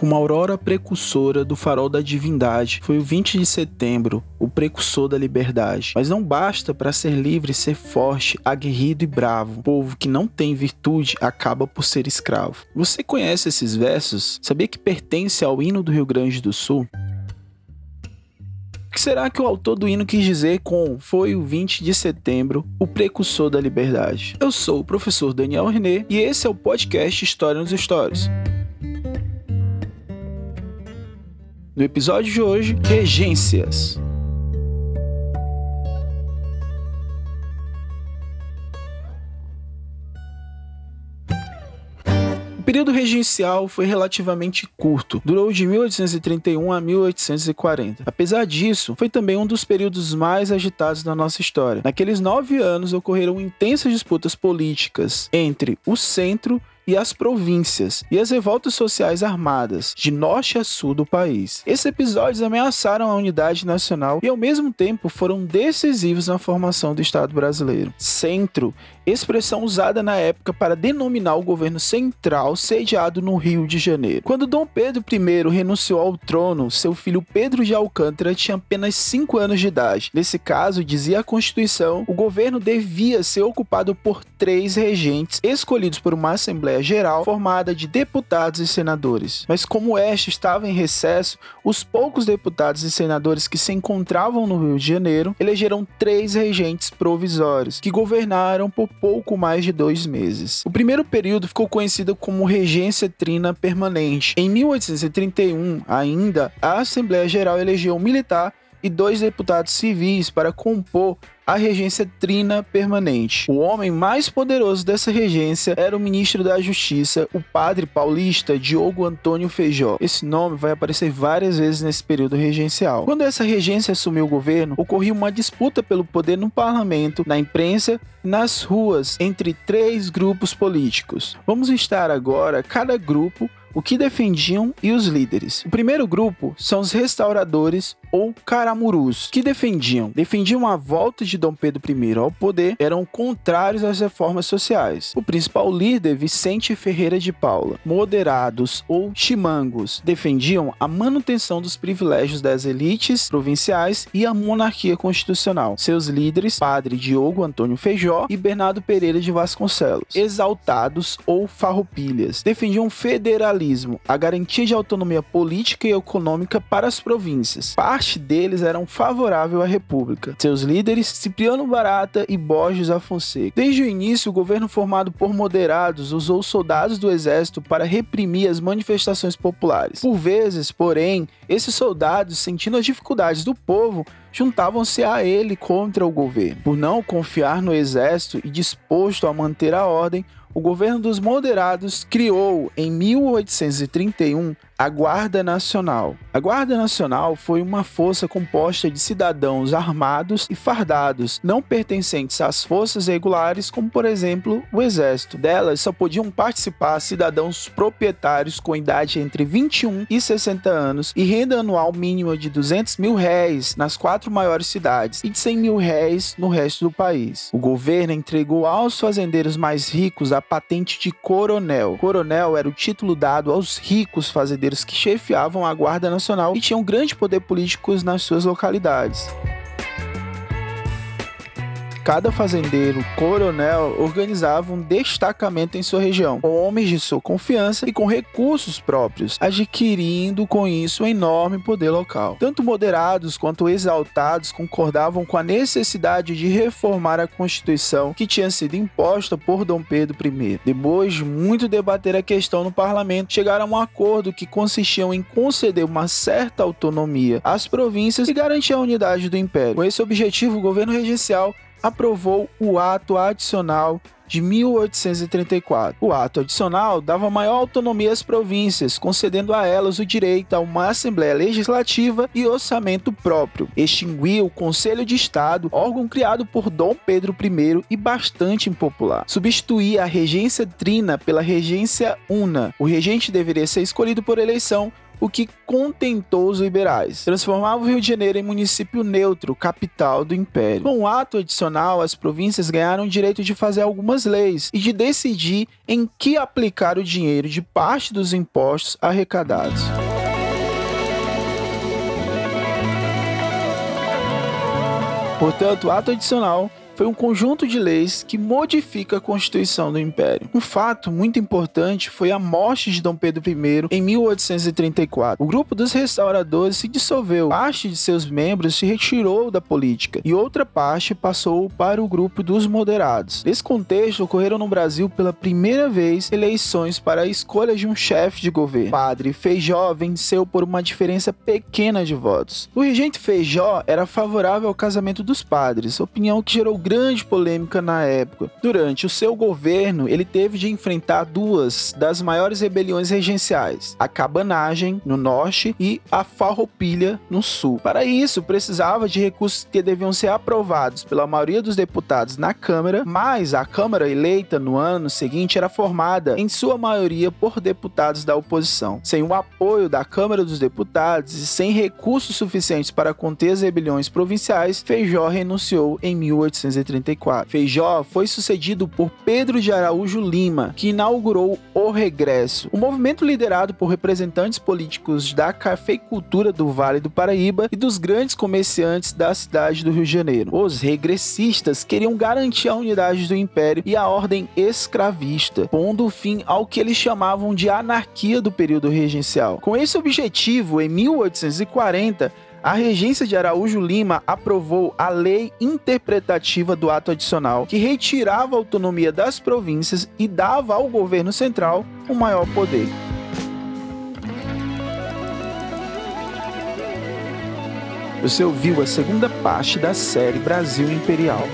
como aurora precursora do farol da divindade, foi o 20 de setembro, o precursor da liberdade. Mas não basta para ser livre ser forte, aguerrido e bravo. O povo que não tem virtude acaba por ser escravo. Você conhece esses versos? Sabia que pertence ao hino do Rio Grande do Sul? O que será que o autor do hino quis dizer com foi o 20 de setembro, o precursor da liberdade? Eu sou o professor Daniel René e esse é o podcast História nos Stories. No episódio de hoje, regências. período regencial foi relativamente curto, durou de 1831 a 1840. Apesar disso, foi também um dos períodos mais agitados da nossa história. Naqueles nove anos ocorreram intensas disputas políticas entre o centro e as províncias e as revoltas sociais armadas de norte a sul do país. Esses episódios ameaçaram a unidade nacional e ao mesmo tempo foram decisivos na formação do Estado brasileiro. Centro, expressão usada na época para denominar o governo central sediado no Rio de Janeiro. Quando Dom Pedro I renunciou ao trono, seu filho Pedro de Alcântara tinha apenas 5 anos de idade. Nesse caso, dizia a Constituição, o governo devia ser ocupado por três regentes escolhidos por uma Assembleia Assembleia Geral formada de deputados e senadores. Mas como este estava em recesso, os poucos deputados e senadores que se encontravam no Rio de Janeiro elegeram três regentes provisórios, que governaram por pouco mais de dois meses. O primeiro período ficou conhecido como Regência Trina Permanente. Em 1831, ainda, a Assembleia Geral elegeu um militar e dois deputados civis para compor a regência trina permanente. O homem mais poderoso dessa regência era o ministro da Justiça, o padre paulista Diogo Antônio Feijó. Esse nome vai aparecer várias vezes nesse período regencial. Quando essa regência assumiu o governo, ocorreu uma disputa pelo poder no parlamento, na imprensa e nas ruas entre três grupos políticos. Vamos listar agora cada grupo o que defendiam e os líderes. O primeiro grupo são os restauradores ou caramurus, que defendiam, defendiam a volta de Dom Pedro I ao poder, eram contrários às reformas sociais. O principal líder, Vicente Ferreira de Paula, moderados ou chimangos, defendiam a manutenção dos privilégios das elites provinciais e a monarquia constitucional. Seus líderes, Padre Diogo Antônio Feijó e Bernardo Pereira de Vasconcelos, exaltados ou farroupilhas, defendiam federalismo a garantia de autonomia política e econômica para as províncias. Parte deles eram favorável à República. Seus líderes, Cipriano Barata e Borges Afonseca. Desde o início, o governo formado por moderados usou soldados do exército para reprimir as manifestações populares. Por vezes, porém, esses soldados, sentindo as dificuldades do povo, juntavam-se a ele contra o governo. Por não confiar no exército e disposto a manter a ordem, o governo dos moderados criou em 1831 a Guarda Nacional. A Guarda Nacional foi uma força composta de cidadãos armados e fardados, não pertencentes às forças regulares, como por exemplo o Exército. Delas só podiam participar cidadãos proprietários com idade entre 21 e 60 anos e renda anual mínima de 200 mil réis nas quatro maiores cidades e de 100 mil réis no resto do país. O governo entregou aos fazendeiros mais ricos a patente de coronel. Coronel era o título dado aos ricos fazendeiros que chefiavam a Guarda Nacional e tinham grande poder político nas suas localidades cada fazendeiro coronel organizava um destacamento em sua região, com homens de sua confiança e com recursos próprios, adquirindo com isso um enorme poder local. Tanto moderados quanto exaltados concordavam com a necessidade de reformar a Constituição que tinha sido imposta por Dom Pedro I. Depois de muito debater a questão no parlamento, chegaram a um acordo que consistia em conceder uma certa autonomia às províncias e garantir a unidade do império. Com esse objetivo, o governo regencial aprovou o ato adicional de 1834. O ato adicional dava maior autonomia às províncias, concedendo a elas o direito a uma Assembleia Legislativa e orçamento próprio. Extinguia o Conselho de Estado, órgão criado por Dom Pedro I e bastante impopular. Substituía a regência trina pela regência una. O regente deveria ser escolhido por eleição o que contentou os liberais. Transformava o Rio de Janeiro em município neutro, capital do império. Com um ato adicional, as províncias ganharam o direito de fazer algumas leis e de decidir em que aplicar o dinheiro de parte dos impostos arrecadados. Portanto, o ato adicional foi um conjunto de leis que modifica a Constituição do Império. Um fato muito importante foi a morte de Dom Pedro I em 1834. O grupo dos restauradores se dissolveu, parte de seus membros se retirou da política e outra parte passou para o grupo dos moderados. Nesse contexto, ocorreram no Brasil pela primeira vez eleições para a escolha de um chefe de governo. Padre Feijó venceu por uma diferença pequena de votos. O regente Feijó era favorável ao casamento dos padres, opinião que gerou grande polêmica na época. Durante o seu governo, ele teve de enfrentar duas das maiores rebeliões regenciais: a cabanagem no norte e a farroupilha no sul. Para isso, precisava de recursos que deviam ser aprovados pela maioria dos deputados na Câmara, mas a Câmara eleita no ano seguinte era formada em sua maioria por deputados da oposição. Sem o apoio da Câmara dos Deputados e sem recursos suficientes para conter as rebeliões provinciais, Feijó renunciou em 1800 1934. Feijó foi sucedido por Pedro de Araújo Lima, que inaugurou o Regresso, um movimento liderado por representantes políticos da cafeicultura do Vale do Paraíba e dos grandes comerciantes da cidade do Rio de Janeiro. Os regressistas queriam garantir a unidade do império e a ordem escravista, pondo fim ao que eles chamavam de anarquia do período regencial. Com esse objetivo, em 1840, a regência de Araújo Lima aprovou a lei interpretativa do ato adicional, que retirava a autonomia das províncias e dava ao governo central um maior poder. Você ouviu a segunda parte da série Brasil Imperial.